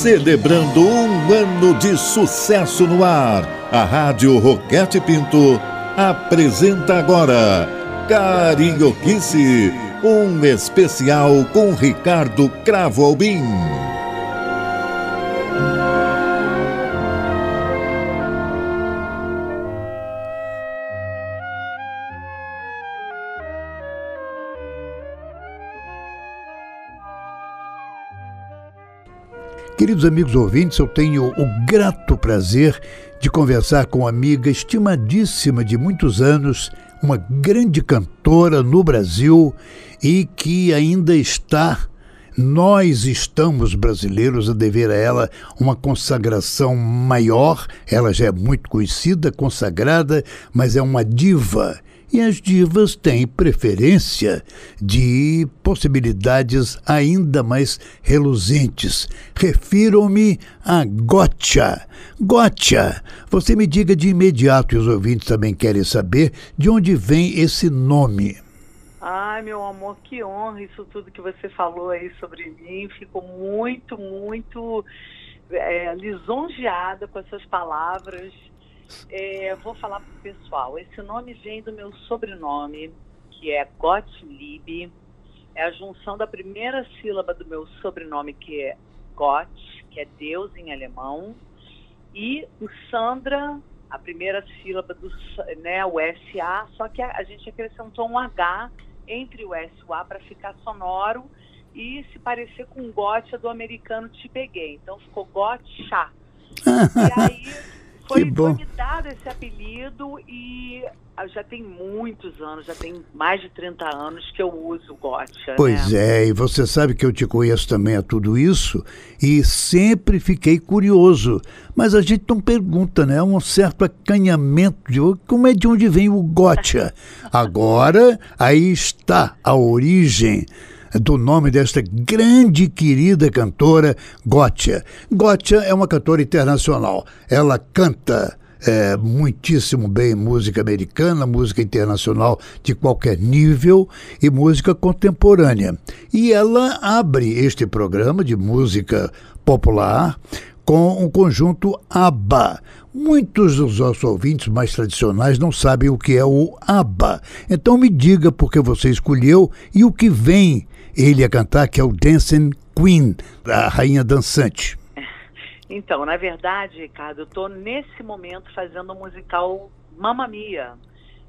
Celebrando um ano de sucesso no ar, a Rádio Roquete Pinto apresenta agora Carioquice, um especial com Ricardo Cravo Albim. Queridos amigos ouvintes, eu tenho o grato prazer de conversar com uma amiga estimadíssima de muitos anos, uma grande cantora no Brasil e que ainda está. Nós estamos brasileiros a dever a ela uma consagração maior. Ela já é muito conhecida, consagrada, mas é uma diva e as divas têm preferência de possibilidades ainda mais reluzentes. Refiro-me a Gotcha. Gotcha, você me diga de imediato, e os ouvintes também querem saber, de onde vem esse nome. Ai, meu amor, que honra isso tudo que você falou aí sobre mim. Fico muito, muito é, lisonjeada com essas palavras. É, vou falar para o pessoal. Esse nome vem do meu sobrenome, que é Gottlieb. É a junção da primeira sílaba do meu sobrenome, que é Gott, que é Deus em alemão, e o Sandra, a primeira sílaba do né, o SA, só que a, a gente acrescentou um H entre o S e o A para ficar sonoro e se parecer com Gotcha do americano Te Peguei. Então ficou Gotcha. e aí foi, foi me dado esse apelido e já tem muitos anos, já tem mais de 30 anos que eu uso gotcha. Pois né? é, e você sabe que eu te conheço também a tudo isso e sempre fiquei curioso. Mas a gente não pergunta, né? Um certo acanhamento de como é de onde vem o gotcha. Agora, aí está a origem do nome desta grande querida cantora Gotcha. Gotcha é uma cantora internacional. Ela canta é, muitíssimo bem música americana, música internacional de qualquer nível e música contemporânea. E ela abre este programa de música popular com o conjunto ABBA. Muitos dos nossos ouvintes mais tradicionais não sabem o que é o ABBA. Então me diga por que você escolheu e o que vem ele a cantar, que é o Dancing Queen, a rainha dançante. Então, na verdade, Ricardo, eu estou nesse momento fazendo um musical Mamma Mia,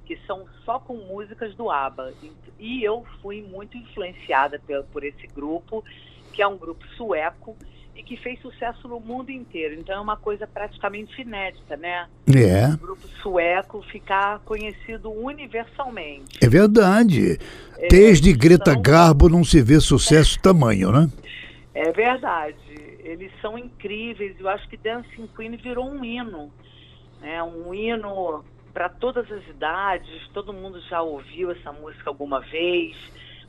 que são só com músicas do ABBA. E eu fui muito influenciada por esse grupo, que é um grupo sueco, e que fez sucesso no mundo inteiro. Então é uma coisa praticamente inédita, né? É. O grupo sueco ficar conhecido universalmente. É verdade. É, Desde Greta são... Garbo não se vê sucesso é. tamanho, né? É verdade. Eles são incríveis. Eu acho que Dancing Queen virou um hino, né? Um hino para todas as idades. Todo mundo já ouviu essa música alguma vez.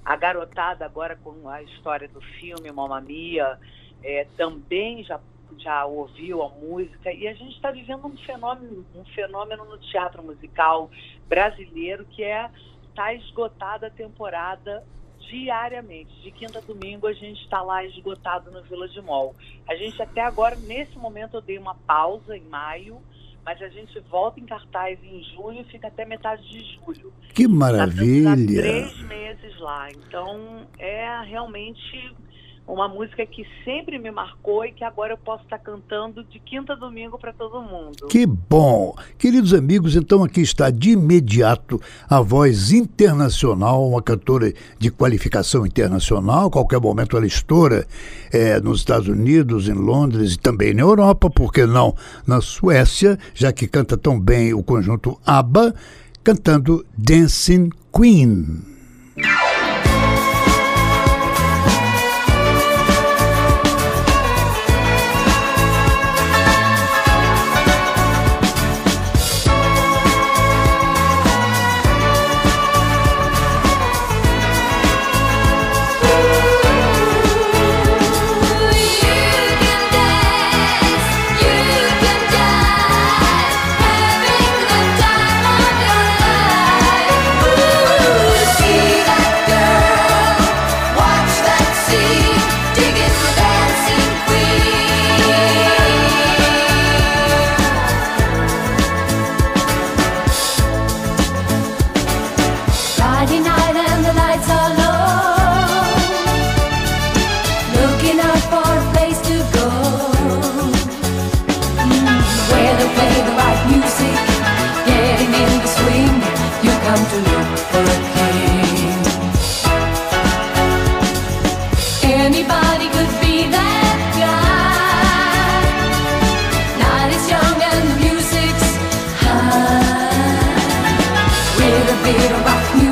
A garotada agora com a história do filme Mamma Mia é, também já, já ouviu a música e a gente está vivendo um fenômeno, um fenômeno no teatro musical brasileiro que é tá esgotada a temporada diariamente. De quinta a domingo a gente está lá esgotado no Vila de Mol. A gente até agora, nesse momento, eu dei uma pausa em maio, mas a gente volta em cartaz em junho e fica até metade de julho. Que maravilha! Tá três meses lá. Então é realmente uma música que sempre me marcou e que agora eu posso estar cantando de quinta a domingo para todo mundo. Que bom! Queridos amigos, então aqui está de imediato a voz internacional, uma cantora de qualificação internacional, qualquer momento ela estoura é, nos Estados Unidos, em Londres e também na Europa, por que não na Suécia, já que canta tão bem o conjunto ABBA, cantando Dancing Queen. With a bit. Of rock music,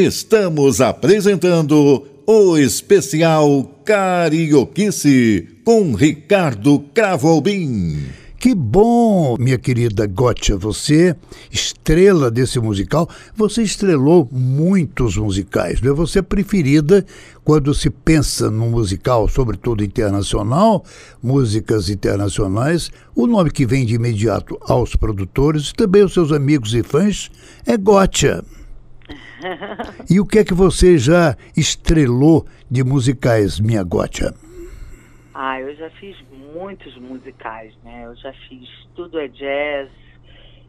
Estamos apresentando o especial Carioquice com Ricardo Cravo Albim. Que bom, minha querida Gotcha, você, estrela desse musical, você estrelou muitos musicais, é? Você é preferida quando se pensa num musical, sobretudo internacional, músicas internacionais, o nome que vem de imediato aos produtores e também aos seus amigos e fãs é Gotcha. E o que é que você já estrelou de musicais, minha Gotcha? Ah, eu já fiz muitos musicais, né? Eu já fiz Tudo é Jazz,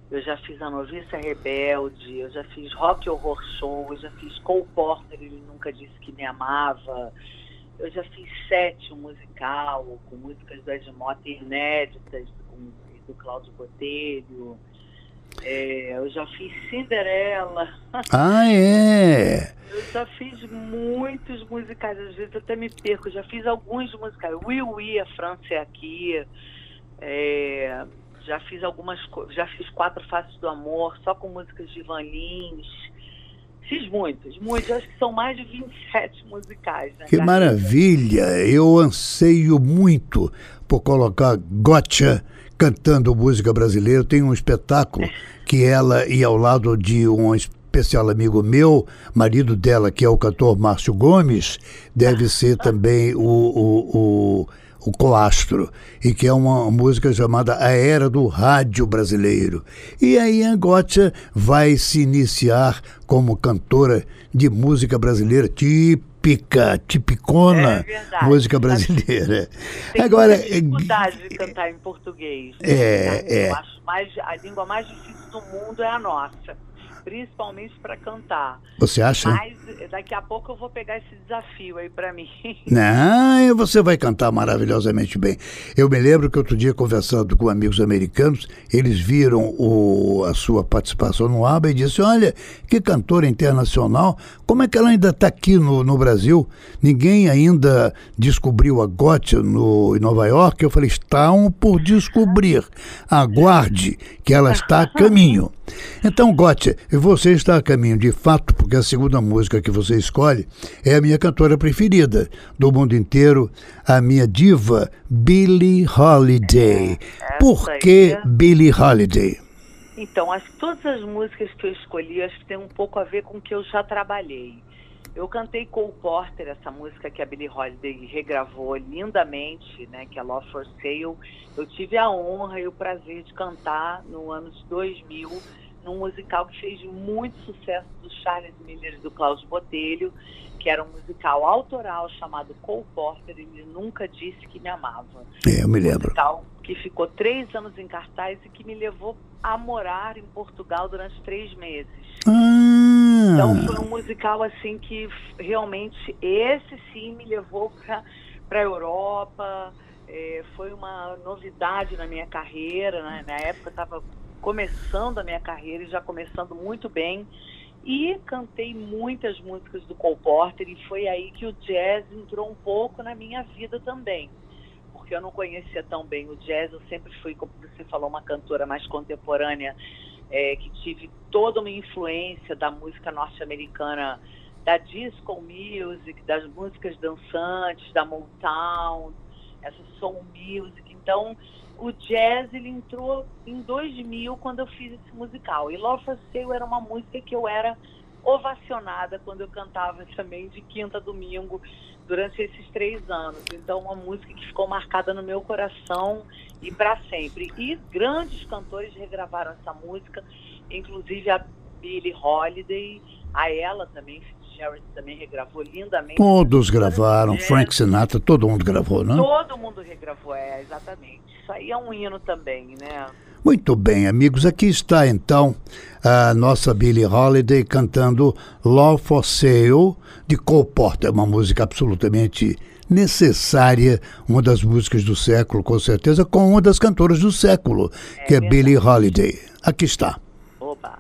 eu já fiz A Noviça Rebelde, eu já fiz Rock Horror Show, eu já fiz Cole Porter, Ele Nunca Disse Que Me Amava, eu já fiz Sete, musical, com músicas do Ed Mota inéditas, com, do Cláudio Botelho, É, eu já fiz Cinderela, Ah, é? eu já fiz muitos musicais, às vezes até me perco, já fiz alguns musicais. Oui, oui, a França é aqui. É, já fiz algumas já fiz Quatro Faces do Amor, só com músicas de Van Lins. Fiz muitos, muitos, acho que são mais de 27 musicais. Né, Que maravilha! Eu anseio muito por colocar Gotcha cantando música brasileira. Tem um espetáculo que ela e ao lado de um especial amigo meu, marido dela, que é o cantor Márcio Gomes, deve ser também o, o, o, o Coastro, e que é uma música chamada A Era do Rádio Brasileiro. E aí a Gotcha vai se iniciar como cantora de música brasileira típica, tipicona É música brasileira. Tem Agora, muita dificuldade de cantar em português. né? É, é. Eu acho mais, a língua mais difícil do mundo é a nossa. Principalmente para cantar. Você acha? Mas daqui a pouco eu vou pegar esse desafio aí para mim. Não, você vai cantar maravilhosamente bem. Eu me lembro que outro dia, conversando com amigos americanos, eles viram o- a sua participação no ABBA e disse: Olha, que cantora internacional, como é que ela ainda está aqui no, no Brasil? Ninguém ainda descobriu a Gotcha no, em Nova York. Eu falei: estão por descobrir. Aguarde, que ela está a caminho. Então, Gotcha, você está a caminho de fato, porque a segunda música que você escolhe é a minha cantora preferida do mundo inteiro, a minha diva, Billie Holiday. Por que Billie Holiday? Então, que todas as músicas que eu escolhi acho que tem um pouco a ver com o que eu já trabalhei. Eu cantei Cole Porter, essa música que a Billie Holiday regravou lindamente, né, que é Love for Sale. Eu tive a honra e o prazer de cantar no ano de 2000, num musical que fez muito sucesso do Charles Miller e do Klaus Botelho, que era um musical autoral chamado Cole Porter, Ele Nunca Disse Que Me Amava É, eu me lembro. musical que ficou três anos em cartaz e que me levou a morar em Portugal durante três meses. Então Ah, foi um musical assim que realmente esse sim me levou para a Europa. É, foi uma novidade na minha carreira. Né? Na época eu estava começando a minha carreira e já começando muito bem. E cantei muitas músicas do Cole Porter e foi aí que o jazz entrou um pouco na minha vida também. Porque eu não conhecia tão bem o jazz, eu sempre fui, como você falou, uma cantora mais contemporânea é, que tive toda uma influência da música norte-americana, da disco music, das músicas dançantes, da Motown, essa soul music. Então, o jazz ele entrou em 2000 quando eu fiz esse musical. E Love for Sale era uma música que eu era ovacionada quando eu cantava também de quinta a domingo durante esses três anos. Então, uma música que ficou marcada no meu coração e para sempre. E grandes cantores regravaram essa música, inclusive a Billie Holiday, a ela também, Fitzgerald também regravou lindamente. todos gravaram, É, Frank Sinatra, todo mundo gravou, né? Todo mundo regravou, é, exatamente. Isso aí é um hino também, né? Muito bem, amigos. Aqui está então a nossa Billie Holiday cantando Love for Sale de Cole Porter, uma música absolutamente necessária, uma das músicas do século, com certeza, com uma das cantoras do século, que é verdade. Billie Holiday. Aqui está. Opa!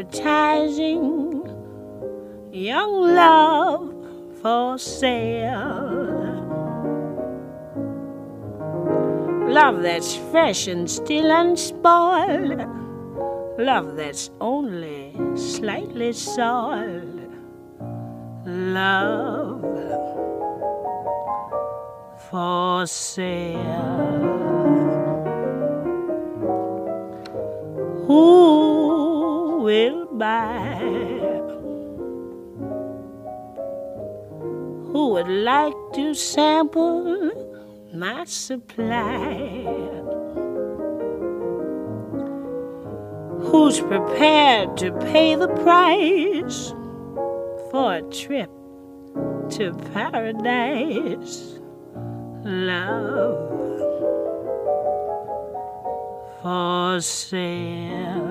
Appetizing young love for sale. Love that's fresh and still unspoiled. Love that's only slightly soiled. Love for sale. Who buy? Who would like to sample my supply? Who's prepared to pay the price for a trip to paradise? love for sale.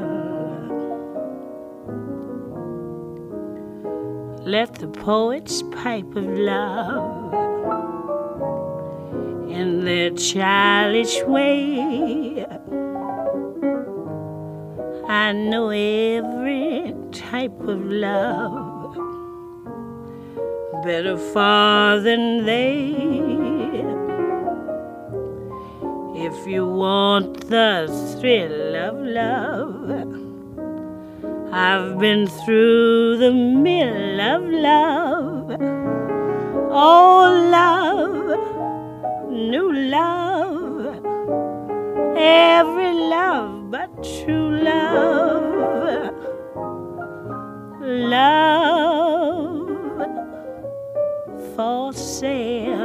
Let the poets pipe of love in their childish way. I know every type of love better far than they. If you want the thrill of love, I've been through the mill of love. Oh, love, new love. Every love but true love. Love for sale.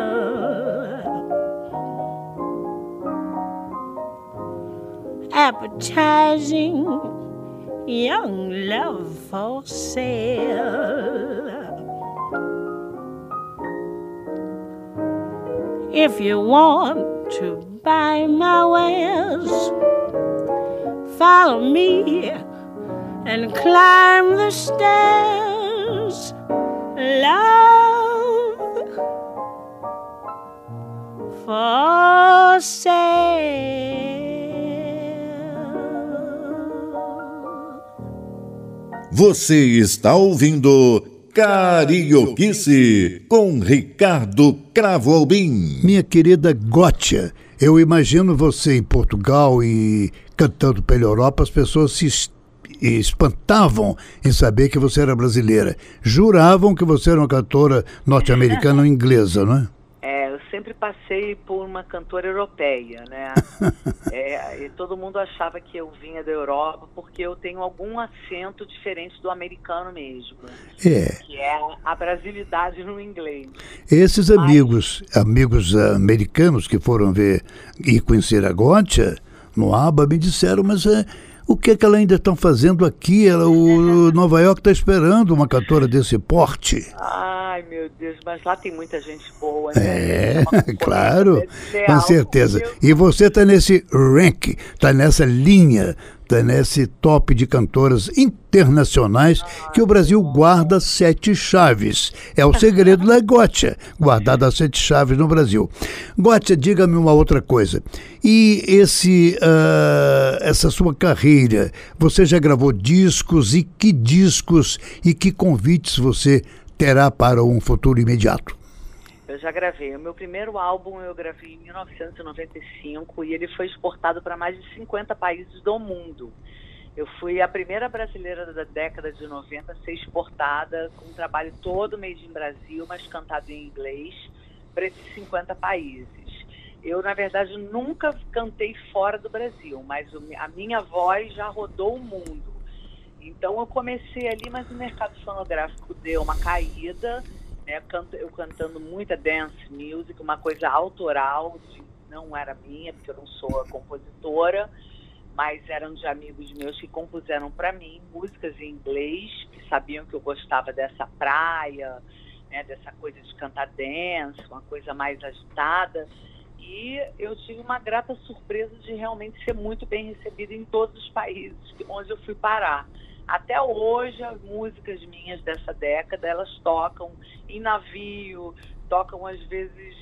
Appetizing young love for sale. If you want to buy my wares, follow me and climb the stairs. Love for sale. Você está ouvindo Carioquice com Ricardo Cravo Albim. Minha querida Gótia, eu imagino você em Portugal e cantando pela Europa, as pessoas se es- espantavam em saber que você era brasileira. Juravam que você era uma cantora norte-americana ou inglesa, não é? Sempre passei por uma cantora europeia, né? É, e todo mundo achava que eu vinha da Europa porque eu tenho algum acento diferente do americano mesmo, É. que é a brasilidade no inglês. Esses amigos, amigos ah, americanos que foram ver e conhecer a Gótia no ABBA me disseram, mas é, o que é que ela ainda estão fazendo aqui? Ela, o Nova York está esperando uma cantora desse porte. Ai, meu Deus, mas lá tem muita gente boa, né? É, concorrência claro, com certeza. E você está nesse rank, está nessa linha, está nesse top de cantoras internacionais que o Brasil guarda sete chaves. É o segredo da Gótia, guardar as sete chaves no Brasil. Gótia, diga-me uma outra coisa. E esse, ah, essa sua carreira, você já gravou discos e que discos e que convites você terá para um futuro imediato? Eu já gravei. O meu primeiro álbum eu gravei em 1995 e ele foi exportado para mais de 50 países do mundo. Eu fui a primeira brasileira da década de 90 a ser exportada com um trabalho todo made in Brasil, mas cantado em inglês, para esses 50 países. Eu, na verdade, nunca cantei fora do Brasil, mas a minha voz já rodou o mundo. Então eu comecei ali, mas o mercado fonográfico deu uma caída, né? Eu cantando muita dance music, uma coisa autoral, de- não era minha, porque eu não sou a compositora, mas eram de amigos meus que compuseram para mim músicas em inglês, que sabiam que eu gostava dessa praia, né? dessa coisa de cantar dance, uma coisa mais agitada. E eu tive uma grata surpresa de realmente ser muito bem recebida em todos os países onde eu fui parar. Até hoje, as músicas minhas dessa década, elas tocam em navio, tocam às vezes,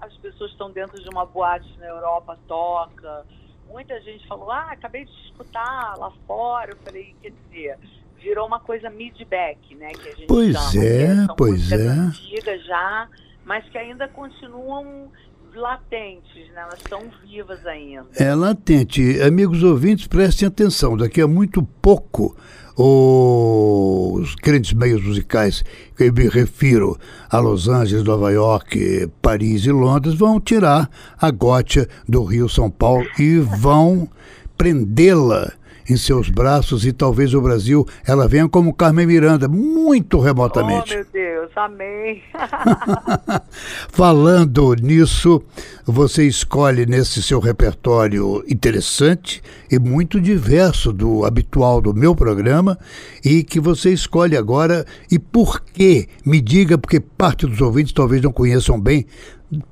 as pessoas estão dentro de uma boate na Europa, toca. Muita gente falou, ah, acabei de escutar lá fora. Eu falei, quer dizer, virou uma coisa mid-back, né? Que a gente Pois chama, é, são pois é. antigas já, mas que ainda continuam latentes, né? Elas estão vivas ainda. É latente. Amigos ouvintes, prestem atenção. Daqui a muito pouco, os grandes meios musicais, que eu me refiro a Los Angeles, Nova York, Paris e Londres, vão tirar a gótia do Rio São Paulo e vão prendê-la em seus braços e talvez o Brasil ela venha como Carmen Miranda, muito remotamente. Oh, meu Deus, amém. Falando nisso, você escolhe nesse seu repertório interessante e muito diverso do habitual do meu programa e que você escolhe agora e por quê? Me diga, porque parte dos ouvintes talvez não conheçam bem,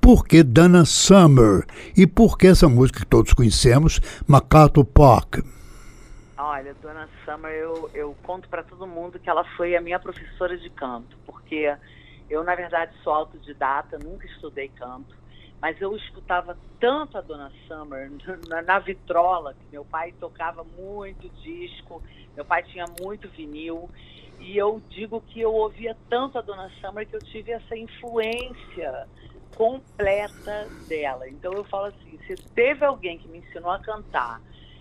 por que Dana Summer e por que essa música que todos conhecemos, MacArthur Park. Olha, Dona Summer, eu, eu conto para todo mundo que ela foi a minha professora de canto, porque eu, na verdade, sou autodidata, nunca estudei canto, mas eu escutava tanto a Dona Summer na, na vitrola, que meu pai tocava muito disco, meu pai tinha muito vinil, e eu digo que eu ouvia tanto a Dona Summer que eu tive essa influência completa dela. Então eu falo assim, se teve alguém que me ensinou a cantar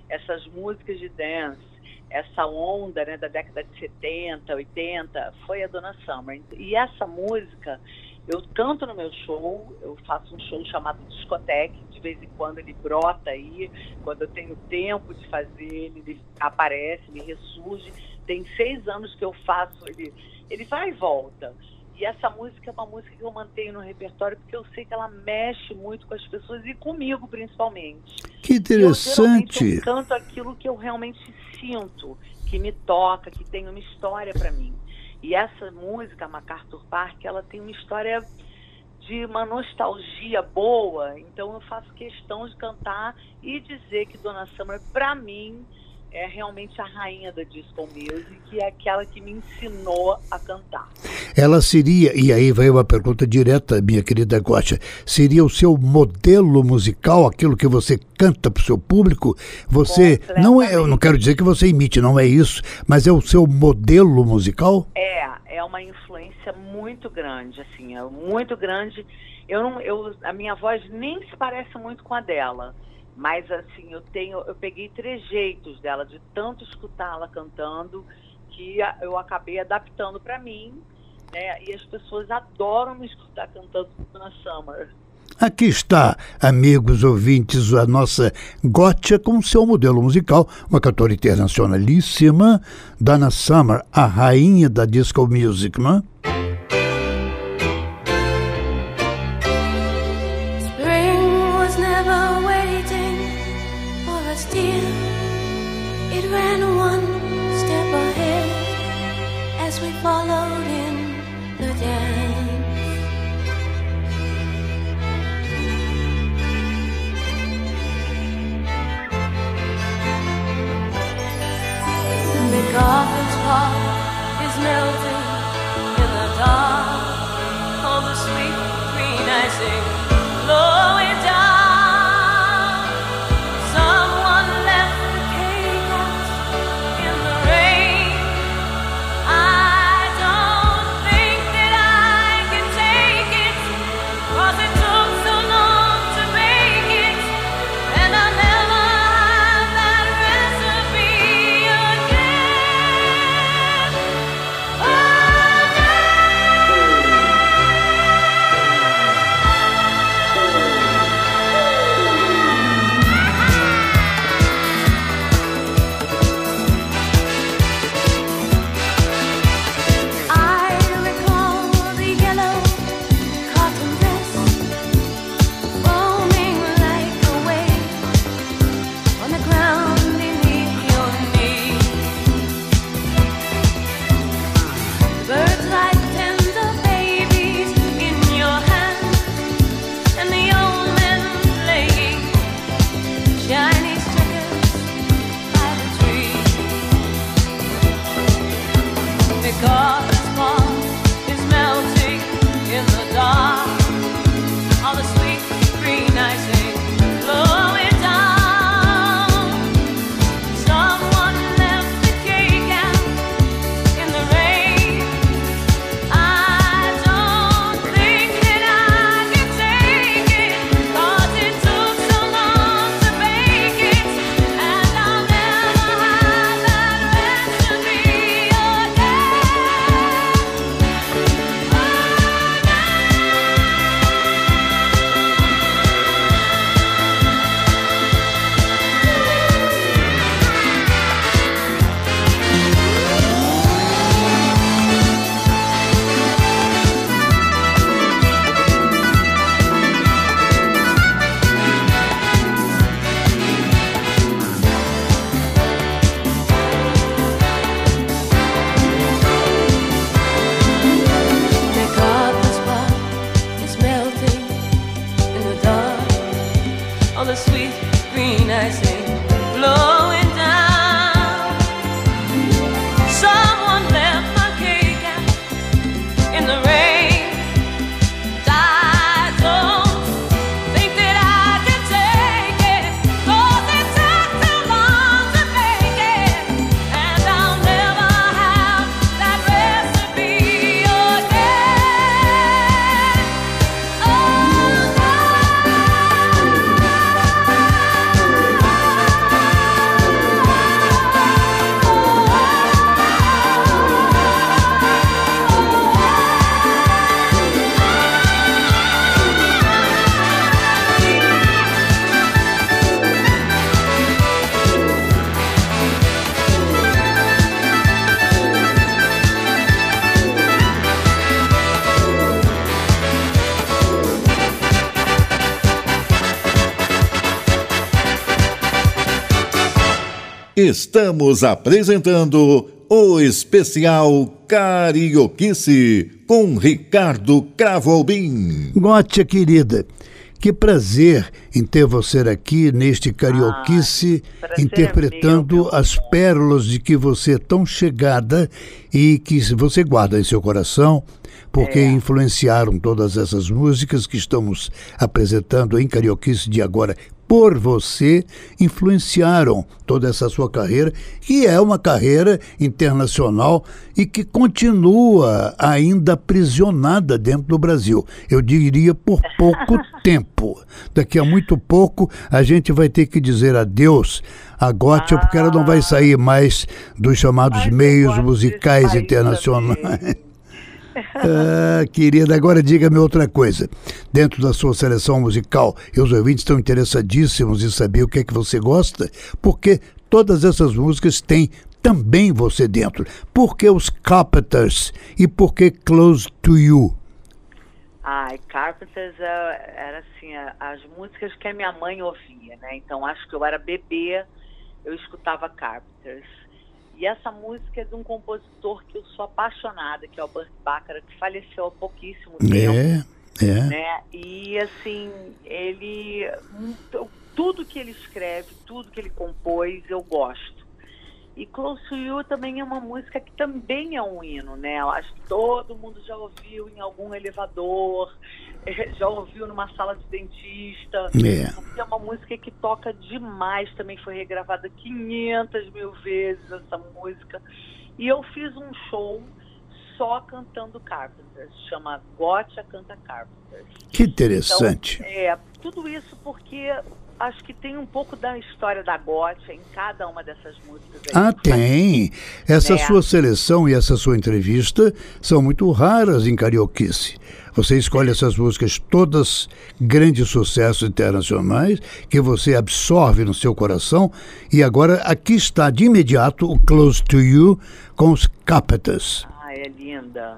essas músicas de dance, essa onda né, da década de 70, 80, foi a Dona Summer. E essa música, eu canto no meu show, eu faço um show chamado Discoteque, de vez em quando ele brota aí, quando eu tenho tempo de fazer, ele, aparece, ele ressurge. Tem seis anos que eu faço, ele, ele vai e volta. E essa música é uma música que eu mantenho no repertório porque eu sei que ela mexe muito com as pessoas e comigo principalmente. Que Eu, interessante. eu canto aquilo que eu realmente sinto, que me toca, que tem uma história para mim. E essa música, MacArthur Park, ela tem uma história de uma nostalgia boa. Então eu faço questão de cantar e dizer que Dona Summer, para mim, é realmente a rainha da disco music e é aquela que me ensinou a cantar. Ela seria, e aí vai uma pergunta direta, minha querida Gocha, seria o seu modelo musical, aquilo que você canta para o seu público? Você, não é, eu não quero dizer que você imite, não é isso, mas é o seu modelo musical? É, é uma influência muito grande, assim, é muito grande. Eu não, eu, a minha voz nem se parece muito com a dela, mas assim, eu tenho, eu peguei trejeitos dela de tanto escutá-la cantando que eu acabei adaptando para mim, né? E as pessoas adoram me escutar cantando Dona Summer. Aqui está, amigos ouvintes, a nossa Gotcha com seu modelo musical, uma cantora internacionalíssima, Dana Summer, a rainha da disco music, não é? rising. Estamos apresentando o especial Carioquice com Ricardo Cravo Albim. Gótia querida, que prazer em ter você aqui neste Carioquice, Ah, é interpretando meu, meu as pérolas de que você é tão chegada e que você guarda em seu coração, porque É. influenciaram todas essas músicas que estamos apresentando em Carioquice de agora por você, influenciaram toda essa sua carreira, que é uma carreira internacional e que continua ainda aprisionada dentro do Brasil. Eu diria por pouco tempo. Daqui a muito pouco a gente vai ter que dizer adeus à Gótia, porque ela não vai sair mais dos chamados meios musicais internacionais. Ah, querida, agora diga-me outra coisa. Dentro da sua seleção musical, e os ouvintes estão interessadíssimos em saber o que é que você gosta, porque todas essas músicas têm também você dentro. Por que os Carpenters e por que Close to You? Ai, Carpenters é, era assim, a- as músicas que a minha mãe ouvia, né? Então acho que eu era bebê, eu escutava Carpenters. E essa música é de um compositor que eu sou apaixonada, que é o Burt Bacharach, que faleceu há pouquíssimo tempo. É, é. né? E assim, ele tudo que ele escreve, tudo que ele compôs, eu gosto. E Close to You também é uma música que também é um hino, né? Eu acho que todo mundo já ouviu em algum elevador, já ouviu numa sala de dentista. É. É uma música que toca demais, também foi regravada 500 mil vezes essa música. E eu fiz um show só cantando Carpenters, chama Gotcha Canta Carpenters. Que interessante. Então, é, tudo isso porque acho que tem um pouco da história da Gotcha em cada uma dessas músicas. aí. Ah, tem. Essa Né? sua seleção e essa sua entrevista são muito raras em Carioquice. Você escolhe essas músicas todas grandes sucessos internacionais que você absorve no seu coração e agora aqui está de imediato o Close to You com os Carpenters. Ah, é linda.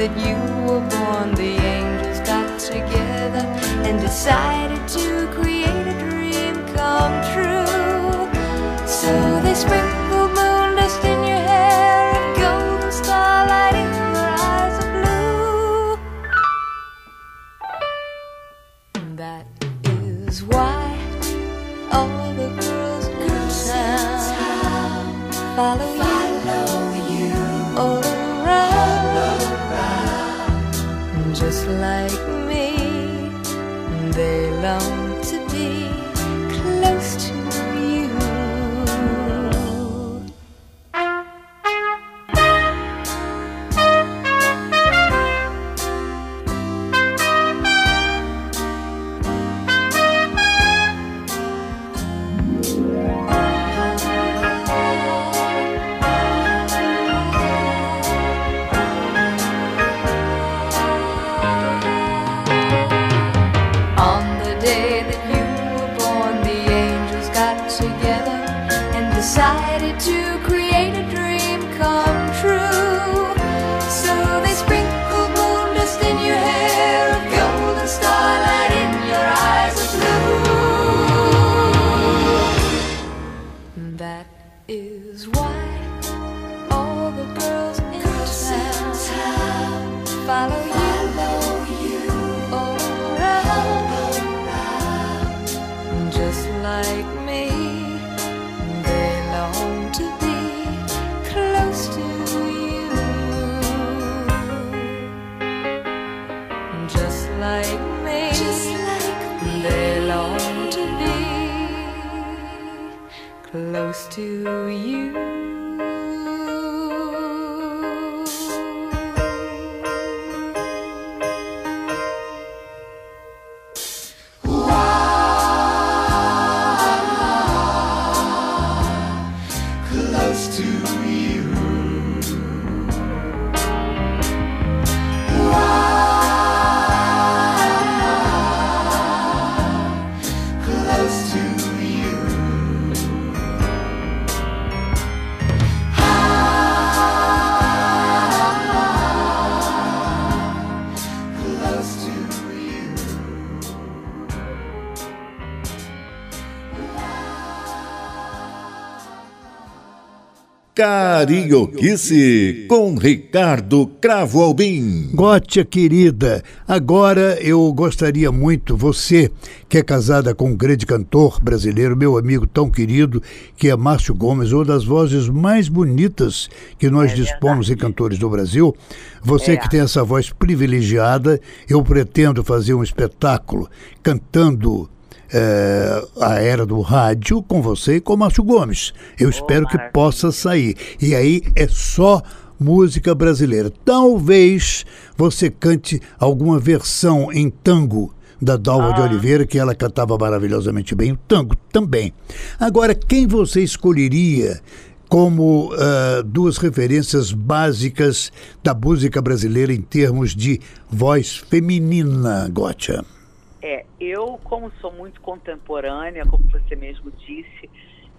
That you were born. The angels got together and decided Carioquice com Ricardo Cravo Albim. Gótia querida, agora eu gostaria muito, você que é casada com um grande cantor brasileiro, meu amigo tão querido, que é Márcio Gomes, uma das vozes mais bonitas que nós É dispomos em cantores do Brasil. Você É. que tem essa voz privilegiada, eu pretendo fazer um espetáculo cantando eh, a era do rádio com você e com o Márcio Gomes. Eu espero que possa sair. E aí é só música brasileira. Talvez você cante alguma versão em tango da Dalva de Oliveira, que ela cantava maravilhosamente bem, o tango também. Agora, quem você escolheria como ah, duas referências básicas da música brasileira em termos de voz feminina, Gotcha? É, eu, como sou muito contemporânea, como você mesmo disse,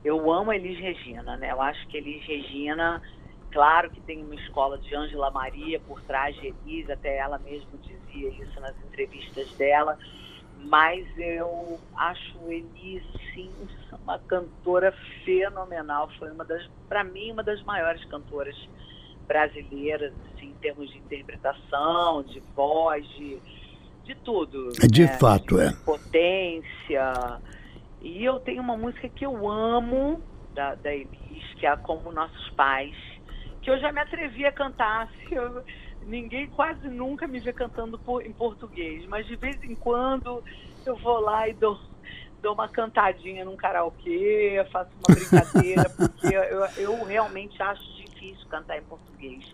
eu amo Elis Regina, né? Eu acho que Elis Regina, claro que tem uma escola de Ângela Maria por trás de Elis, até ela mesma dizia isso nas entrevistas dela, mas eu acho Elis, sim, uma cantora fenomenal, foi uma das, para mim, uma das maiores cantoras brasileiras, assim, em termos de interpretação, de voz, de, de tudo. De né? fato, é. potência. E eu tenho uma música que eu amo da, da Elis, que é Como Nossos Pais, que eu já me atrevi a cantar. assim, eu- ninguém quase nunca me vê cantando por- em português, mas de vez em quando eu vou lá e dou, dou uma cantadinha num karaokê, faço uma brincadeira, porque eu, eu realmente acho difícil cantar em português.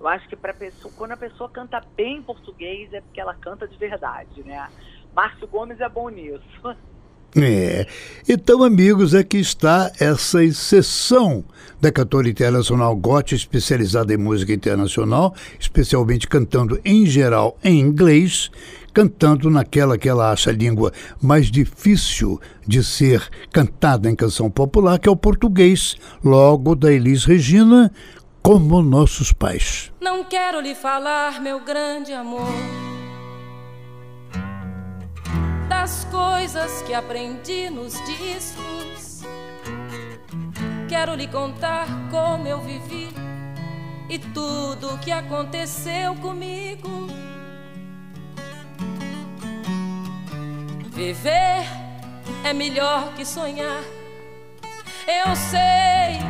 Eu acho que para pessoa, quando a pessoa canta bem em português é porque ela canta de verdade, né? Márcio Gomes é bom nisso. É. Então, amigos, aqui está essa exceção da cantora internacional Gotti, especializada em música internacional, especialmente cantando em geral em inglês, cantando naquela que ela acha a língua mais difícil de ser cantada em canção popular, que é o português, logo da Elis Regina, como nossos pais. Não quero lhe falar, meu grande amor, das coisas que aprendi nos discos. Quero lhe contar como eu vivi e tudo o que aconteceu comigo. Viver é melhor que sonhar. Eu sei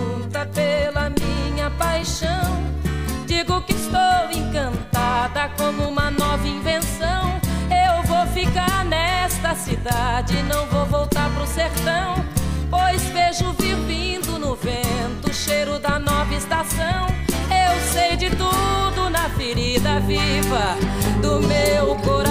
pela minha paixão. Digo que estou encantada como uma nova invenção. Eu vou ficar nesta cidade, não vou voltar pro sertão. Pois vejo vir vindo no vento o cheiro da nova estação. Eu sei de tudo na ferida viva do meu coração.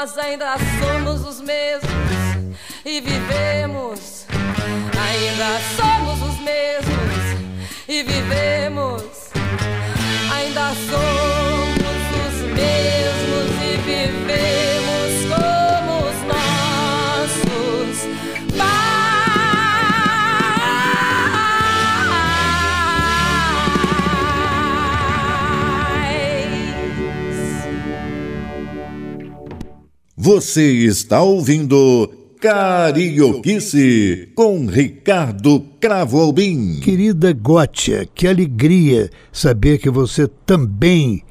nós ainda somos os mesmos e vivemos. Ainda somos os mesmos e vivemos. Ainda somos Você está ouvindo Carioquice com Ricardo Cravo Albim. Querida Gótia, que alegria saber que você também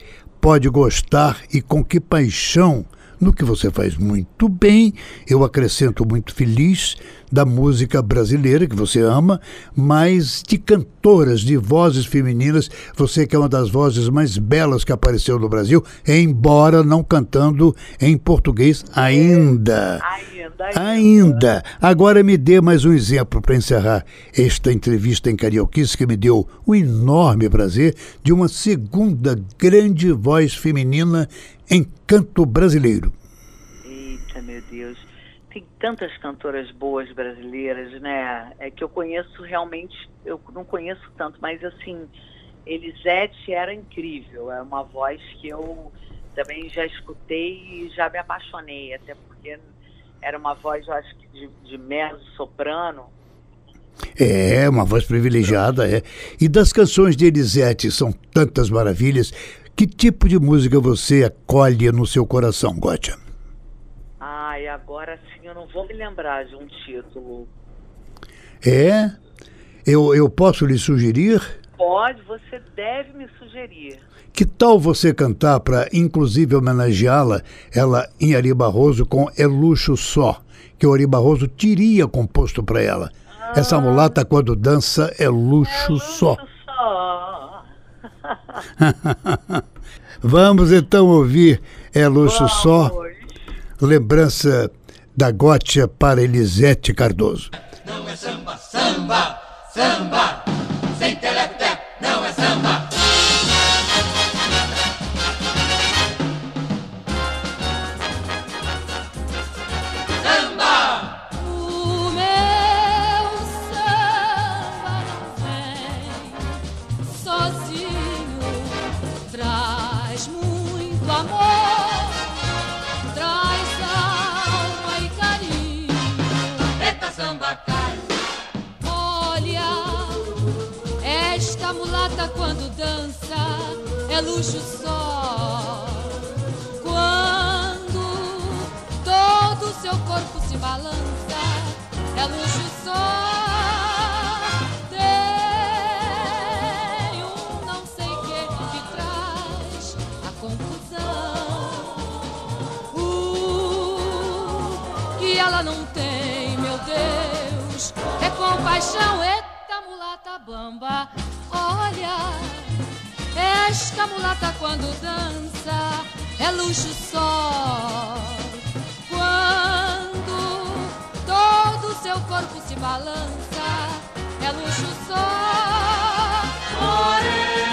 pode gostar e com que paixão no que você faz muito bem. Eu acrescento muito feliz da música brasileira que você ama, mas de cantoras, de vozes femininas, você que é uma das vozes mais belas que apareceu no Brasil, embora não cantando em português ainda. Ainda, ainda. Ainda. Agora me dê mais um exemplo para encerrar esta entrevista em Carioquice que me deu o enorme prazer de uma segunda grande voz feminina em canto brasileiro. Eita, meu Deus. Tem tantas cantoras boas brasileiras, né? É que eu conheço realmente, eu não conheço tanto, mas assim, Elisete era incrível. É uma voz que eu também já escutei e já me apaixonei, até porque era uma voz, eu acho que de, de mezzo soprano. É, uma voz privilegiada, é. E das canções de Elisete, são tantas maravilhas. Que tipo de música você acolhe no seu coração, Gótia? Ai, agora sim eu não vou me lembrar de um título. É? Eu, eu posso lhe sugerir? Pode, você deve me sugerir. Que tal você cantar para, inclusive, homenageá-la, ela em Ari Barroso, com É Luxo Só, que o Ari Barroso teria composto para ela. Essa mulata, quando dança, é luxo só. Luxo só. Vamos então ouvir É Luxo Só, Vamos. lembrança da Gótia para Elisete Cardoso. O é luxo só. Quando todo o seu corpo se balança, é luxo só. Tem um não sei que que traz a confusão. O que ela não tem, meu Deus, é compaixão. Eita mulata bamba, olha, é mulata quando dança é luxo só. Quando todo seu corpo se balança é luxo só. Porém,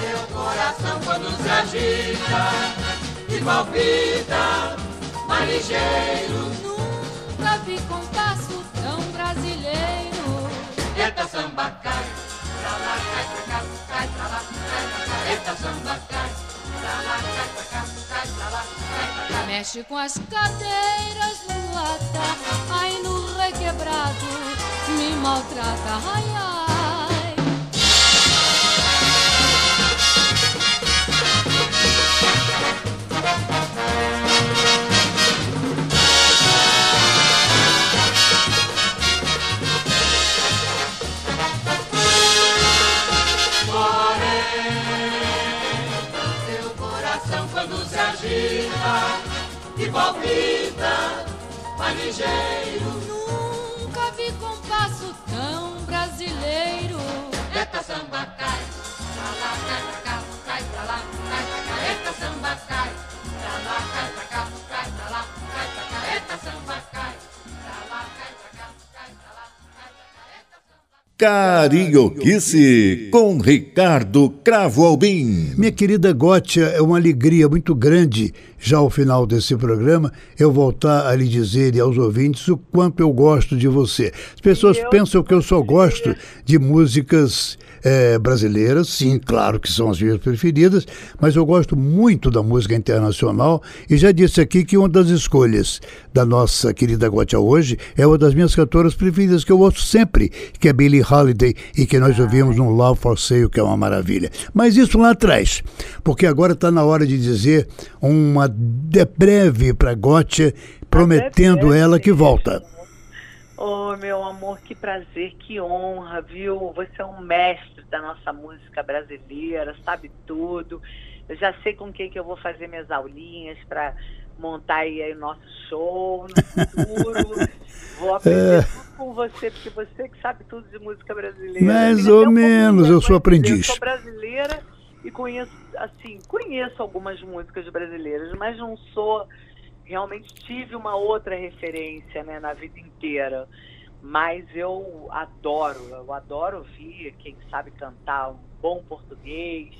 seu coração quando se agita e palpita mais ligeiro. Nunca vi compasso tão brasileiro. Eita samba cai, pra lá, cai pra cá, cai pra lá, cai pra cá. Eita samba cai, pra lá, cai pra cá, cai pra lá, cai pra cá. Mexe com as cadeiras mulata, ai no requebrado, me maltrata, ai agita e palpita mais ligeiro. Nunca vi compasso tão brasileiro. Eita samba cai, pra lá, cai pra cá, cai pra lá, cai pra cá. Eita samba cai, pra lá, cai pra cá, cai pra lá, cai pra cá. Eita samba cai, Carioquice com Ricardo Cravo Albim. Minha querida Gótia, é uma alegria muito grande, já ao final desse programa, eu voltar a lhe dizer e aos ouvintes o quanto eu gosto de você. As pessoas Eu pensam que eu só gosto de músicas eh, brasileiras, sim, claro que são as minhas preferidas, mas eu gosto muito da música internacional e já disse aqui que uma das escolhas da nossa querida Gótia hoje é uma das minhas cantoras preferidas que eu ouço sempre, que é Billie Holiday e que nós ouvimos no Love for Sale, que é uma maravilha. Mas isso lá atrás, porque agora está na hora de dizer uma de breve para Gótia, prometendo ela que volta. Oh, meu amor, que prazer, que honra, viu? Você é um mestre da nossa música brasileira, sabe tudo. Eu já sei com quem que eu vou fazer minhas aulinhas para montar aí, aí o nosso show no futuro. vou aprender tudo com você, porque você que sabe tudo de música brasileira. Mais ou menos, eu sou aprendiz. Eu sou brasileira e conheço, assim, conheço algumas músicas brasileiras, mas não sou realmente tive uma outra referência né, na vida inteira. Mas eu adoro, eu adoro ouvir quem sabe cantar um bom português,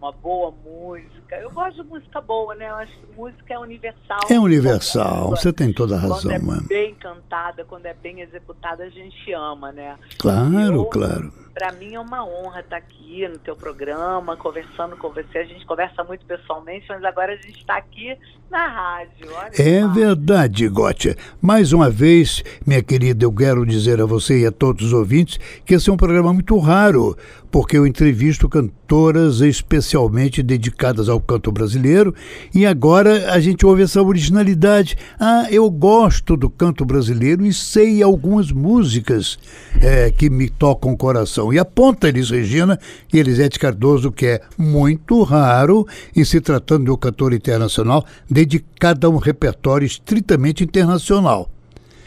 uma boa música. Eu gosto de música boa, né? Eu acho que música é universal. É universal, você tem toda a Quando razão, é mano. bem cantada, quando é bem executada, a gente ama, né? Claro, Eu- claro. Para mim é uma honra estar aqui no teu programa, conversando com você. A gente conversa muito pessoalmente, mas agora a gente está aqui na rádio. Olha É verdade, Gótia. Mais uma vez, minha querida, eu quero dizer a você e a todos os ouvintes que esse é um programa muito raro, porque eu entrevisto cantoras especialmente dedicadas ao canto brasileiro e agora a gente ouve essa originalidade. Ah, eu gosto do canto brasileiro e sei algumas músicas eh, que me tocam o coração. E aponta Elis Regina e Elisete Cardoso, que é muito raro em se tratando de um cantor internacional dedicado a um repertório estritamente internacional.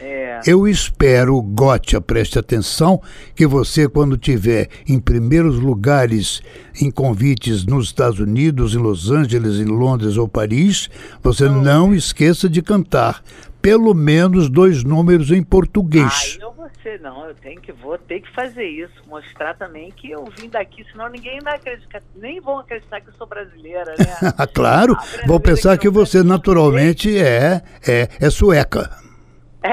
É. Eu espero, Gótia, preste atenção, que você, quando tiver em primeiros lugares em convites nos Estados Unidos, em Los Angeles, em Londres ou Paris, você não esqueça de cantar pelo menos dois números em português. Ah, eu vou ser, não, eu tenho que, vou ter que fazer isso, mostrar também que eu vim daqui, senão ninguém vai acreditar, nem vão acreditar que eu sou brasileira, né? Ah, claro, brasileira vou pensar que que você naturalmente é, é, é sueca. É,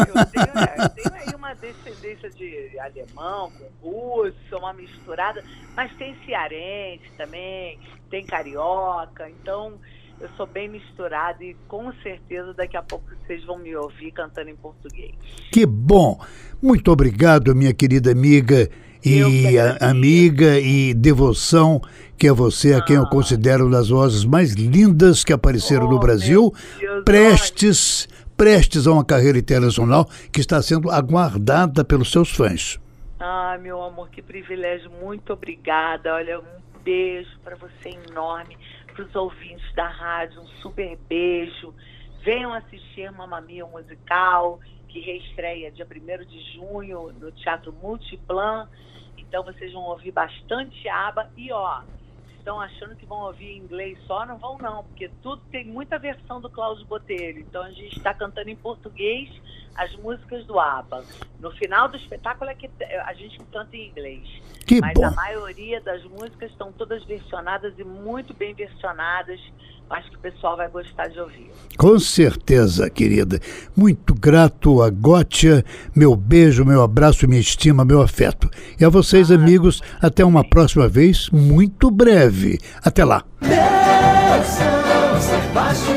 eu tenho, eu tenho aí uma descendência de alemão com russo, uma misturada, mas tem cearense também, tem carioca, então eu sou bem misturada e com certeza daqui a pouco vocês vão me ouvir cantando em português. Que bom! Muito obrigado, minha querida amiga e a- amiga e devoção, que é você a quem eu considero uma das vozes mais lindas que apareceram Ah. Oh, no Brasil, Deus, prestes, prestes a uma carreira internacional que está sendo aguardada pelos seus fãs. Ah, meu amor, que privilégio. Muito obrigada. Olha, um beijo para você enorme, para os ouvintes da rádio, um super beijo. Venham assistir Mamma Mia musical, que reestreia dia 1 de junho no Teatro Multiplan. Então vocês vão ouvir bastante aba e ó, estão achando que vão ouvir em inglês só, não vão não, porque tudo tem muita versão do Cláudio Botelho. Então a gente está cantando em português as músicas do ABBA. No final do espetáculo é que a gente canta em inglês. Que Mas bom. a maioria das músicas estão todas versionadas e muito bem versionadas. Acho que o pessoal vai gostar de ouvir. Com certeza, querida. Muito grato a Gótia. Meu beijo, meu abraço, minha estima, meu afeto. E a vocês, amigos, até uma próxima vez, muito breve. Até lá. São Sebastião,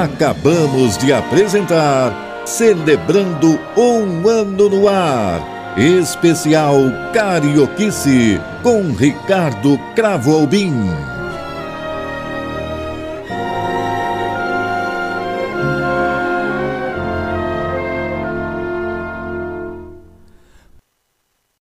Acabamos de apresentar Celebrando um Ano no Ar. Especial Carioquice com Ricardo Cravo Albim.